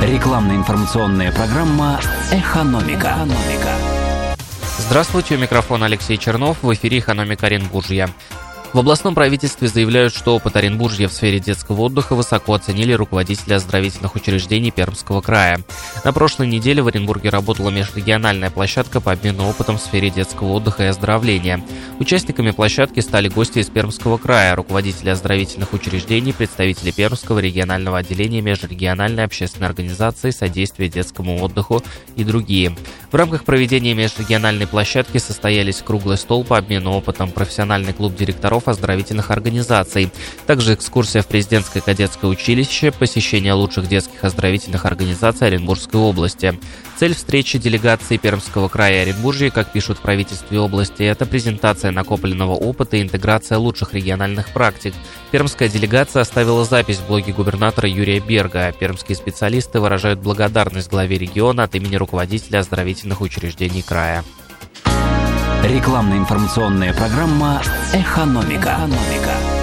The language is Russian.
Рекламно-информационная программа «Экономика». «Экономика». Здравствуйте, у микрофона Алексей Чернов, в эфире «Экономика Оренбуржья». В областном правительстве заявляют, что опыт Оренбуржья в сфере детского отдыха высоко оценили руководители оздоровительных учреждений Пермского края. На прошлой неделе в Оренбурге работала межрегиональная площадка по обмену опытом в сфере детского отдыха и оздоровления. Участниками площадки стали гости из Пермского края, руководители оздоровительных учреждений, представители Пермского регионального отделения межрегиональной общественной организации содействия детскому отдыху и другие. В рамках проведения межрегиональной площадки состоялись круглый стол по обмену опытом, профессиональный клуб директоров оздоровительных организаций. Также экскурсия в президентское кадетское училище, посещение лучших детских оздоровительных организаций Оренбургской области. Цель встречи делегации Пермского края и Оренбуржья, как пишут в правительстве области, это презентация накопленного опыта и интеграция лучших региональных практик. Пермская делегация оставила запись в блоге губернатора Юрия Берга. Пермские специалисты выражают благодарность главе региона от имени руководителя оздоровительных учреждений края. Рекламно-информационная программа «Экономика». «Экономика».